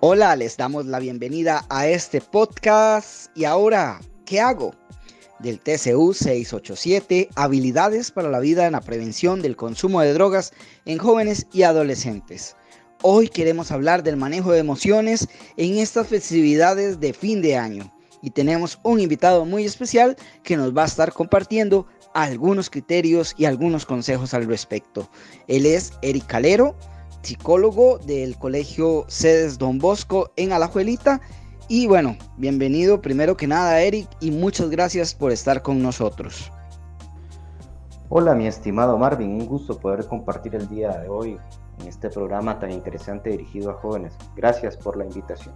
Hola, les damos la bienvenida a este podcast. Y ahora, ¿qué hago? Del TCU 687, habilidades para la vida en la prevención del consumo de drogas en jóvenes y adolescentes. Hoy queremos hablar del manejo de emociones en estas festividades de fin de año. Y tenemos un invitado muy especial que nos va a estar compartiendo algunos criterios y algunos consejos al respecto. Él es Eric Calero psicólogo del Colegio Sedes Don Bosco en Alajuelita. Y bueno, bienvenido primero que nada Eric y muchas gracias por estar con nosotros. Hola mi estimado Marvin, un gusto poder compartir el día de hoy en este programa tan interesante dirigido a jóvenes. Gracias por la invitación.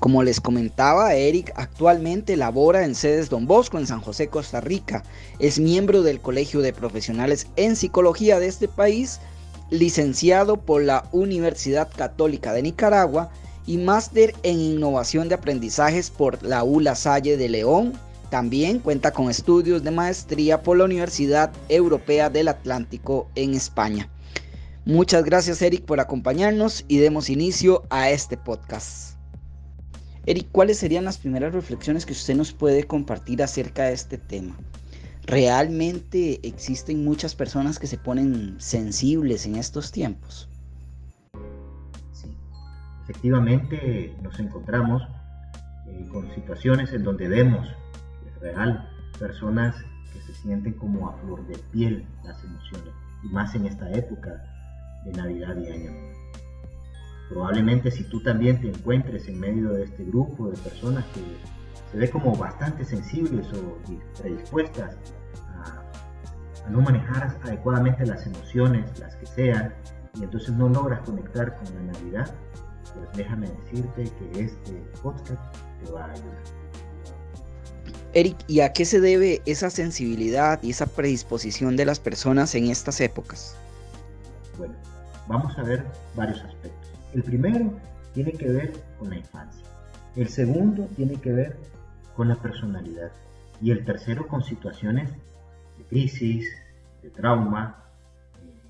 Como les comentaba, Eric actualmente labora en sedes Don Bosco en San José, Costa Rica. Es miembro del Colegio de Profesionales en Psicología de este país licenciado por la Universidad Católica de Nicaragua y máster en innovación de aprendizajes por la ULA Salle de León. También cuenta con estudios de maestría por la Universidad Europea del Atlántico en España. Muchas gracias Eric por acompañarnos y demos inicio a este podcast. Eric, ¿cuáles serían las primeras reflexiones que usted nos puede compartir acerca de este tema? ¿Realmente existen muchas personas que se ponen sensibles en estos tiempos? Sí, efectivamente nos encontramos eh, con situaciones en donde vemos, es real, personas que se sienten como a flor de piel las emociones, y más en esta época de Navidad y Año Nuevo. Probablemente si tú también te encuentres en medio de este grupo de personas que se ve como bastante sensibles o predispuestas a, no manejar adecuadamente las emociones, las que sean, y entonces no logras conectar con la Navidad, pues déjame decirte que este podcast te va a ayudar. Eric, ¿y a qué se debe esa sensibilidad y esa predisposición de las personas en estas épocas? Bueno, vamos a ver varios aspectos. El primero tiene que ver con la infancia. El segundo tiene que ver con la personalidad. Y el tercero con situaciones de crisis, de trauma, eh,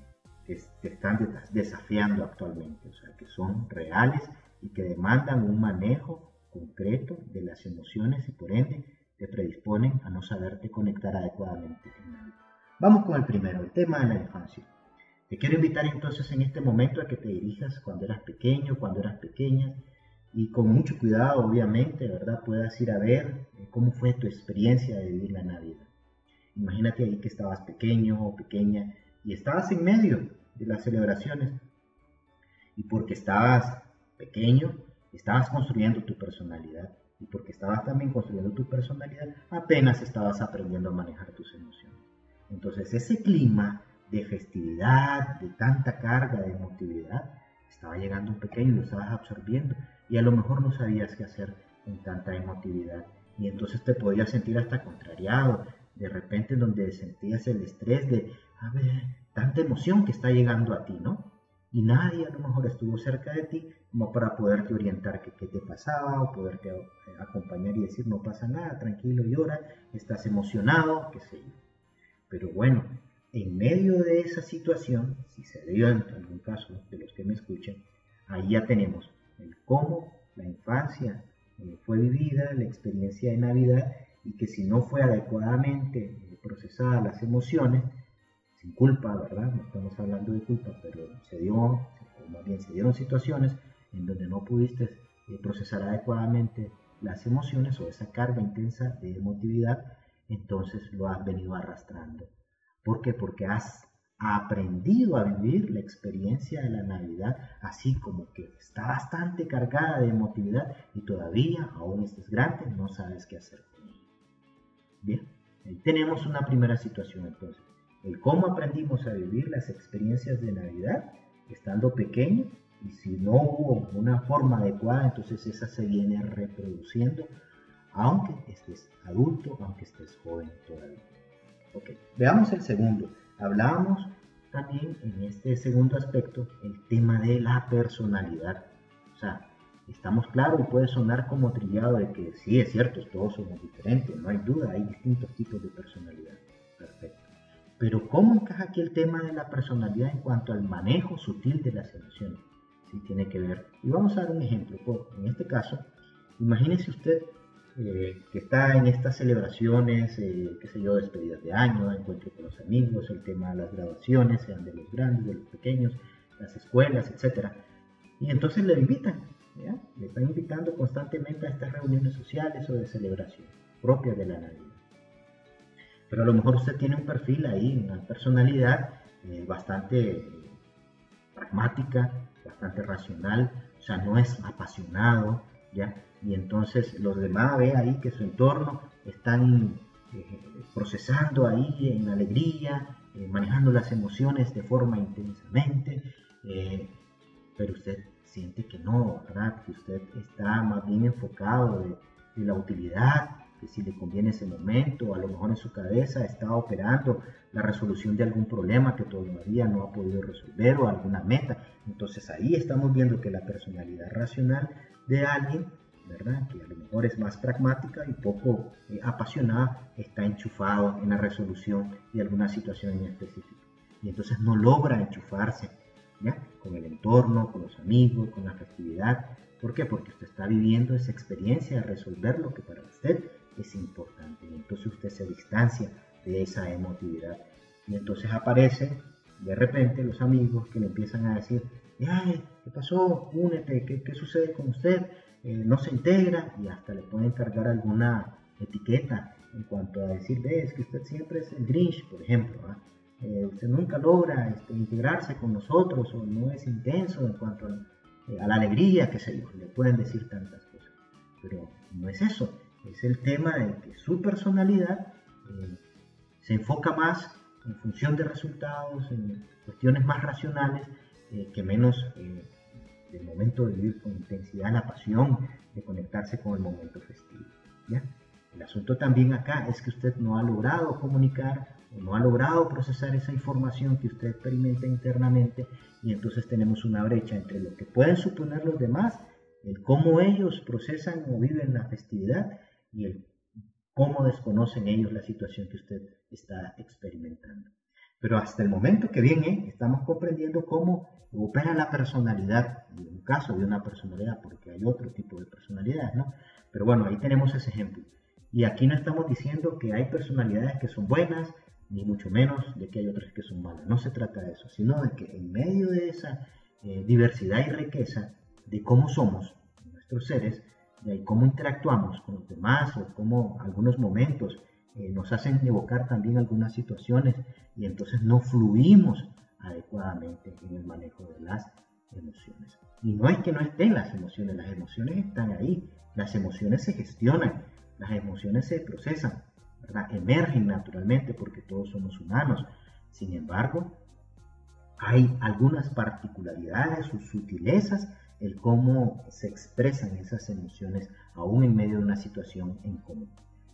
que, que están desafiando actualmente, o sea, que son reales y que demandan un manejo concreto de las emociones y por ende te predisponen a no saberte conectar adecuadamente. Vamos con el primero, el tema de la infancia. Te quiero invitar entonces en este momento a que te dirijas cuando eras pequeño, cuando eras pequeña, y con mucho cuidado, obviamente, ¿verdad? Puedas ir a ver cómo fue tu experiencia de vivir la Navidad. Imagínate ahí que estabas pequeño o pequeña y estabas en medio de las celebraciones. Y porque estabas pequeño, estabas construyendo tu personalidad. Y porque estabas también construyendo tu personalidad, apenas estabas aprendiendo a manejar tus emociones. Entonces ese clima de festividad, de tanta carga de emotividad, estaba llegando un pequeño y lo estabas absorbiendo y a lo mejor no sabías qué hacer con tanta emotividad y entonces te podías sentir hasta contrariado, de repente donde sentías el estrés de, a ver, tanta emoción que está llegando a ti, ¿no? Y nadie a lo mejor estuvo cerca de ti como para poderte orientar qué, qué te pasaba o poderte eh, acompañar y decir, no pasa nada, tranquilo, llora, estás emocionado, qué sé yo. Pero bueno, en medio de esa situación, si se dio en algún caso de los que me escuchan, ahí ya tenemos el cómo la infancia fue vivida, la experiencia de Navidad, y que si no fue adecuadamente procesada las emociones, sin culpa, ¿verdad? No estamos hablando de culpa, pero se dio, más bien se dieron situaciones en donde no pudiste eh, procesar adecuadamente las emociones o esa carga intensa de emotividad, entonces lo has venido arrastrando. ¿Por qué? Porque has aprendido a vivir la experiencia de la Navidad así como que está bastante cargada de emotividad y todavía, aún estés grande, no sabes qué hacer con ella. Bien, ahí tenemos una primera situación entonces. El cómo aprendimos a vivir las experiencias de Navidad estando pequeño y si no hubo una forma adecuada, entonces esa se viene reproduciendo aunque estés adulto, aunque estés joven todavía. Veamos el segundo Hablábamos también en este segundo aspecto el tema de la personalidad. O sea, estamos claros y puede sonar como trillado de que sí, es cierto, todos somos diferentes, no hay duda, hay distintos tipos de personalidad. Perfecto. Pero ¿cómo encaja aquí el tema de la personalidad en cuanto al manejo sutil de las emociones? Sí, tiene que ver. Y vamos a dar un ejemplo. En este caso, imagínese usted eh, que está en estas celebraciones, eh, qué sé yo, despedidas de año, encuentro con los amigos, el tema de las graduaciones, sean de los grandes, de los pequeños, las escuelas, etc. Y entonces le invitan, le están invitando constantemente a estas reuniones sociales o de celebración propia de la Navidad pero a lo mejor usted tiene un perfil ahí, una personalidad eh, bastante pragmática, bastante racional, o sea, no es apasionado, ¿ya? Y entonces los demás ve ahí que su entorno están eh, procesando ahí en alegría, manejando las emociones de forma intensamente, pero usted siente que no, ¿verdad? Que usted está más bien enfocado de, de la utilidad, que si le conviene ese momento, a lo mejor en su cabeza está operando la resolución de algún problema que todavía no ha podido resolver o alguna meta. Entonces ahí estamos viendo que la personalidad racional de alguien. Que a lo mejor es más pragmática y poco eh, apasionada, está enchufado en la resolución de alguna situación en específico. Y entonces no logra enchufarse ¿ya? con el entorno, con los amigos, con la festividad. ¿Por qué? Porque usted está viviendo esa experiencia de resolver lo que para usted es importante. Y entonces usted se distancia de esa emotividad. Y entonces aparecen de repente los amigos que le empiezan a decir, ¿qué pasó? Únete, ¿qué, qué sucede con usted? Eh, no se integra y hasta le pueden cargar alguna etiqueta en cuanto a decir, ves que usted siempre es el Grinch, por ejemplo. Eh, usted nunca logra este, integrarse con nosotros o no es intenso en cuanto a, eh, a la alegría, que se le pueden decir tantas cosas. Pero no es eso es el tema de que su personalidad se enfoca más en función de resultados, en cuestiones más racionales, eh, que menos eh, del momento de vivir con intensidad la pasión de conectarse con el momento festivo. El asunto también acá es que usted no ha logrado comunicar o no ha logrado procesar esa información que usted experimenta internamente y entonces tenemos una brecha entre lo que pueden suponer los demás, el cómo ellos procesan o viven la festividad y el cómo desconocen ellos la situación que usted está experimentando. Pero hasta el momento que viene, estamos comprendiendo cómo opera la personalidad, en un caso de una personalidad, porque hay otro tipo de personalidad, ¿no? Pero bueno, ahí tenemos ese ejemplo. Y aquí no estamos diciendo que hay personalidades que son buenas, ni mucho menos de que hay otras que son malas. No se trata de eso, sino de que en medio de esa eh, diversidad y riqueza de cómo somos nuestros seres, de cómo interactuamos con los demás o cómo algunos momentos eh, nos hacen evocar también algunas situaciones y entonces no fluimos adecuadamente en el manejo de las emociones. Y no es que no estén las emociones, las emociones están ahí, las emociones se gestionan, las emociones se procesan, emergen naturalmente porque todos somos humanos. Sin embargo, hay algunas particularidades o sutilezas el cómo se expresan esas emociones aún en medio de una situación en común.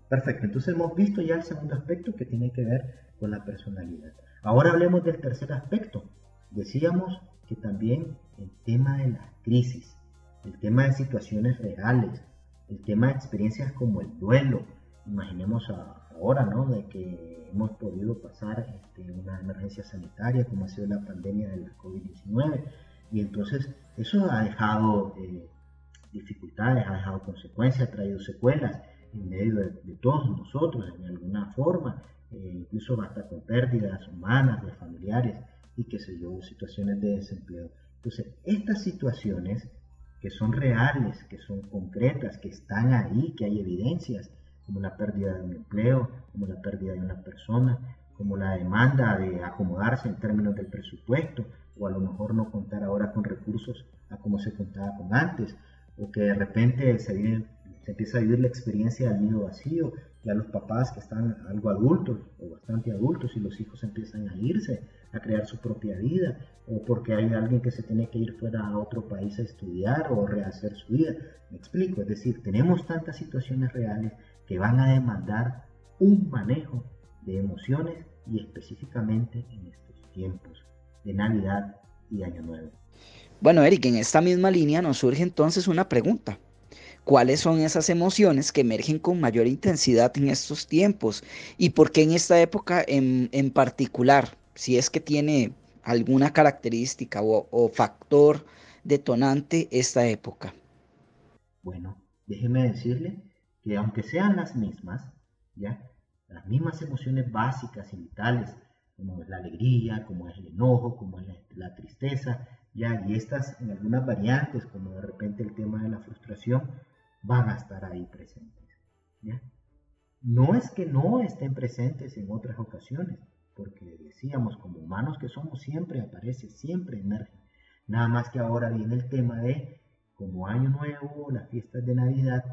Perfecto, entonces hemos visto ya el segundo aspecto que tiene que ver con la personalidad. Ahora hablemos del tercer aspecto. Decíamos que también el tema de la crisis, el tema de situaciones reales, el tema de experiencias como el duelo. Imaginemos ahora, ¿no? De que hemos podido pasar este, una emergencia sanitaria como ha sido la pandemia de la COVID-19 y entonces eso ha dejado eh, dificultades, ha dejado consecuencias, ha traído secuelas en medio de, todos nosotros en alguna forma, eh, incluso hasta con pérdidas humanas, de familiares y que se yo, situaciones de desempleo. Entonces, estas situaciones que son reales, que son concretas, que están ahí, que hay evidencias, como la pérdida de un empleo, como la pérdida de una persona, como la demanda de acomodarse en términos del presupuesto, o a lo mejor no contar ahora con recursos a como se contaba con antes, o que de repente se, se empieza a vivir la experiencia del nido vacío, ya los papás que están algo adultos o bastante adultos y los hijos empiezan a irse, a crear su propia vida, o porque hay alguien que se tiene que ir fuera a otro país a estudiar o rehacer su vida. Me explico, es decir, tenemos tantas situaciones reales que van a demandar un manejo de emociones y específicamente en estos tiempos de Navidad y Año Nuevo. Bueno, Eric, en esta misma línea nos surge entonces una pregunta. Cuáles son esas emociones que emergen con mayor intensidad en estos tiempos y por qué en esta época en, particular, si es que tiene alguna característica o, o factor detonante esta época. Bueno, déjeme decirle que aunque sean las mismas, ¿ya? Las mismas emociones básicas y vitales, como es la alegría, como es el enojo, como es la, tristeza, ¿ya? Y estas en algunas variantes, como de repente el tema de la frustración, van a estar ahí presentes. No es que no estén presentes en otras ocasiones, porque decíamos, como humanos que somos, siempre aparece, siempre emerge. Nada más que ahora viene el tema de, como Año Nuevo, las fiestas de Navidad,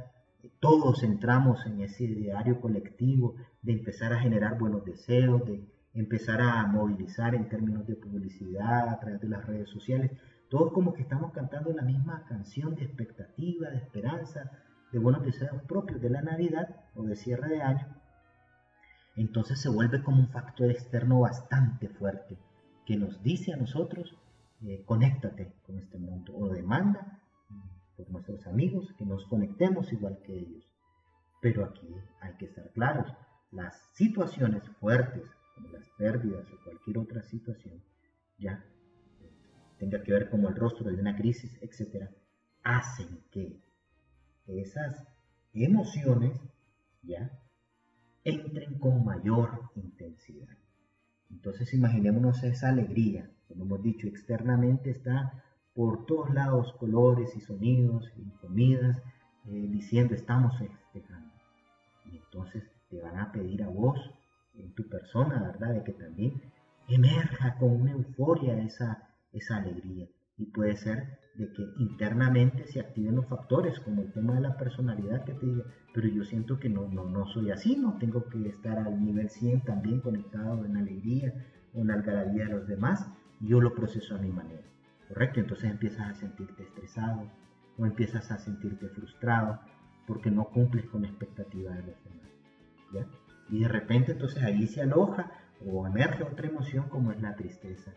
todos entramos en ese ideario colectivo de empezar a generar buenos deseos, de empezar a movilizar en términos de publicidad a través de las redes sociales. Todos como que estamos cantando la misma canción de expectativa, de esperanza, de buenos deseos propios de la Navidad o de cierre de año. Entonces se vuelve como un factor externo bastante fuerte que nos dice a nosotros, eh, conéctate con este mundo o demanda por nuestros amigos, que nos conectemos igual que ellos. Pero aquí hay que estar claros, las situaciones fuertes, como las pérdidas o cualquier otra situación, ya tenga que ver como el rostro de una crisis, etcétera, hacen que esas emociones ya entren con mayor intensidad. Entonces imaginémonos esa alegría, como hemos dicho, externamente está por todos lados colores y sonidos y comidas, eh, diciendo estamos festejando. Y entonces te van a pedir a vos, en tu persona, ¿verdad? De que también emerja con una euforia esa, esa alegría. Y puede ser de que internamente se activen los factores, como el tema de la personalidad que te diga, pero yo siento que no, no, no soy así, no tengo que estar al nivel 100 también conectado en alegría o en algarabía de los demás, yo lo proceso a mi manera. ¿correcto? Entonces empiezas a sentirte estresado o empiezas a sentirte frustrado porque no cumples con la expectativa de los demás, ¿ya? Y de repente entonces ahí se aloja o emerge otra emoción como es la tristeza,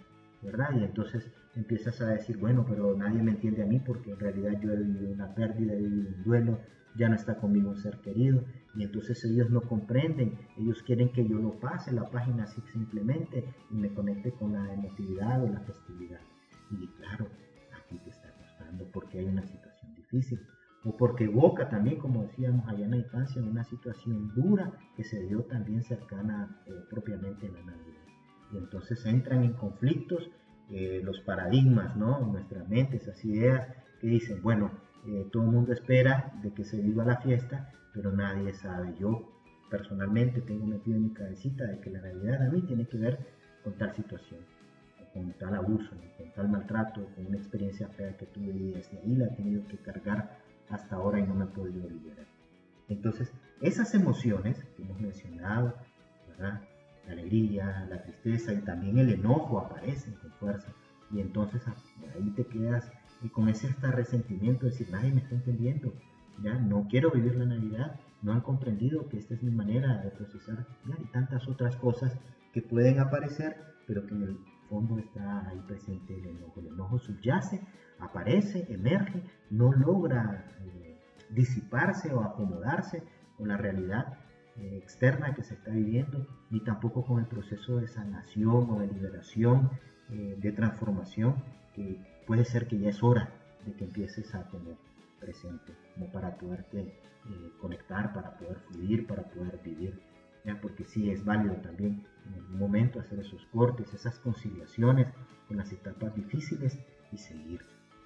Y entonces empiezas a decir, bueno, pero nadie me entiende a mí porque en realidad yo he vivido una pérdida, he vivido un duelo, ya no está conmigo un ser querido, y entonces ellos no comprenden, ellos quieren que yo lo pase la página así simplemente y me conecte con la emotividad o la festividad. Y claro, aquí te está costando porque hay una situación difícil. O porque evoca también, como decíamos allá en la infancia, una situación dura que se dio también cercana eh, propiamente en la Navidad. Y entonces entran en conflictos eh, los paradigmas, ¿no? En nuestra mente, esas ideas que dicen, bueno, eh, todo el mundo espera de que se viva la fiesta, pero nadie sabe. Yo personalmente tengo metido en mi cabecita de que la Navidad a mí tiene que ver con tal situación con tal abuso, con tal maltrato, con una experiencia fea que tuve y desde ahí la he tenido que cargar hasta ahora y no me he podido liberar. Entonces, esas emociones que hemos mencionado, la alegría, la tristeza y también el enojo aparecen con fuerza. Y entonces ah, ahí te quedas y con ese resentimiento de decir, nadie me está entendiendo, ya no quiero vivir la Navidad, no han comprendido que esta es mi manera de procesar, y tantas otras cosas que pueden aparecer, pero que en el fondo está ahí presente el enojo. El enojo subyace, aparece, emerge, no logra eh, disiparse o acomodarse con la realidad externa que se está viviendo, ni tampoco con el proceso de sanación o de liberación, eh, de transformación, que puede ser que ya es hora de que empieces a tener presente, como para poderte conectar, para poder fluir, para poder vivir. Porque sí es válido también en algún momento hacer esos cortes, esas conciliaciones en las etapas difíciles y seguir,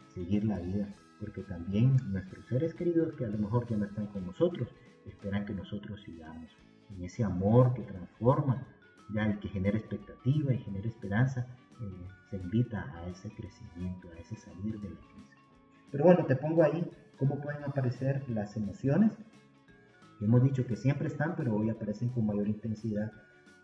seguir la vida, porque también nuestros seres queridos que a lo mejor ya no están con nosotros, esperan que nosotros sigamos en ese amor que transforma, ya el que genera expectativa y genera esperanza, eh, se invita a ese crecimiento, a ese salir de la crisis. Pero bueno, te pongo ahí cómo pueden aparecer las emociones Hemos dicho que siempre están, pero hoy aparecen con mayor intensidad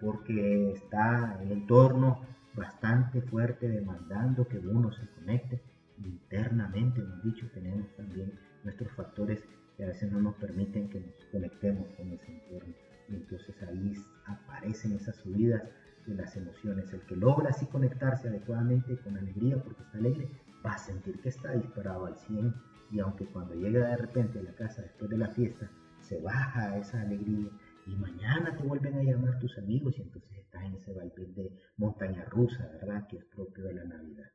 porque está el entorno bastante fuerte demandando que uno se conecte. Internamente, hemos dicho, tenemos también nuestros factores que a veces no nos permiten que nos conectemos con ese entorno. Y entonces ahí aparecen esas subidas de las emociones. El que logra así conectarse adecuadamente con alegría porque está alegre, va a sentir que está disparado al 100 y aunque cuando llega de repente a la casa después de la fiesta, se baja esa alegría y mañana te vuelven a llamar tus amigos y entonces estás en ese vaivén de montaña rusa, ¿verdad? Que es propio de la Navidad.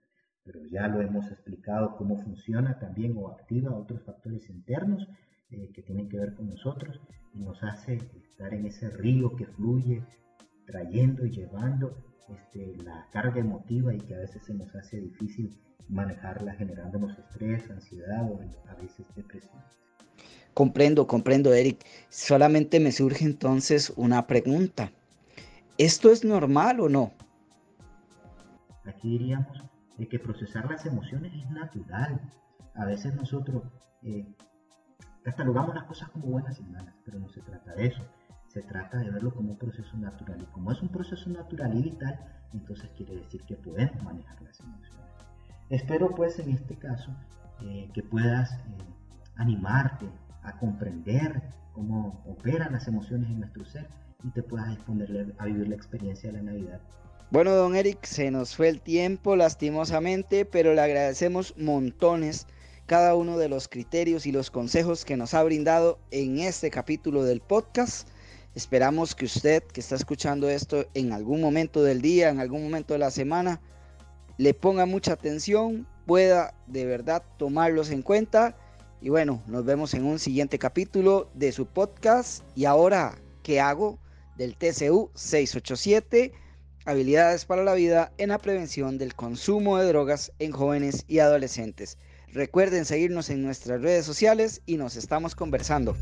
Pero ya lo hemos explicado cómo funciona también o activa otros factores internos eh, que tienen que ver con nosotros y nos hace estar en ese río que fluye, trayendo y llevando este, la carga emotiva y que a veces se nos hace difícil manejarla generándonos estrés, ansiedad o a veces depresión. Comprendo, comprendo, Eric. Solamente me surge entonces una pregunta. ¿Esto es normal o no? Aquí diríamos de que procesar las emociones es natural. A veces nosotros eh, catalogamos las cosas como buenas y malas, pero no se trata de eso. Se trata de verlo como un proceso natural. Y como es un proceso natural y vital, entonces quiere decir que podemos manejar las emociones. Espero pues en este caso eh, que puedas eh, animarte a comprender cómo operan las emociones en nuestro ser y te puedas responder a vivir la experiencia de la Navidad. Bueno, don Eric, se nos fue el tiempo lastimosamente, pero le agradecemos montones cada uno de los criterios y los consejos que nos ha brindado en este capítulo del podcast. Esperamos que usted que está escuchando esto en algún momento del día, en algún momento de la semana, le ponga mucha atención, pueda de verdad tomarlos en cuenta. Y bueno, nos vemos en un siguiente capítulo de su podcast. Y ahora, ¿qué hago? Del TCU 687, habilidades para la vida en la prevención del consumo de drogas en jóvenes y adolescentes. Recuerden seguirnos en nuestras redes sociales y nos estamos conversando.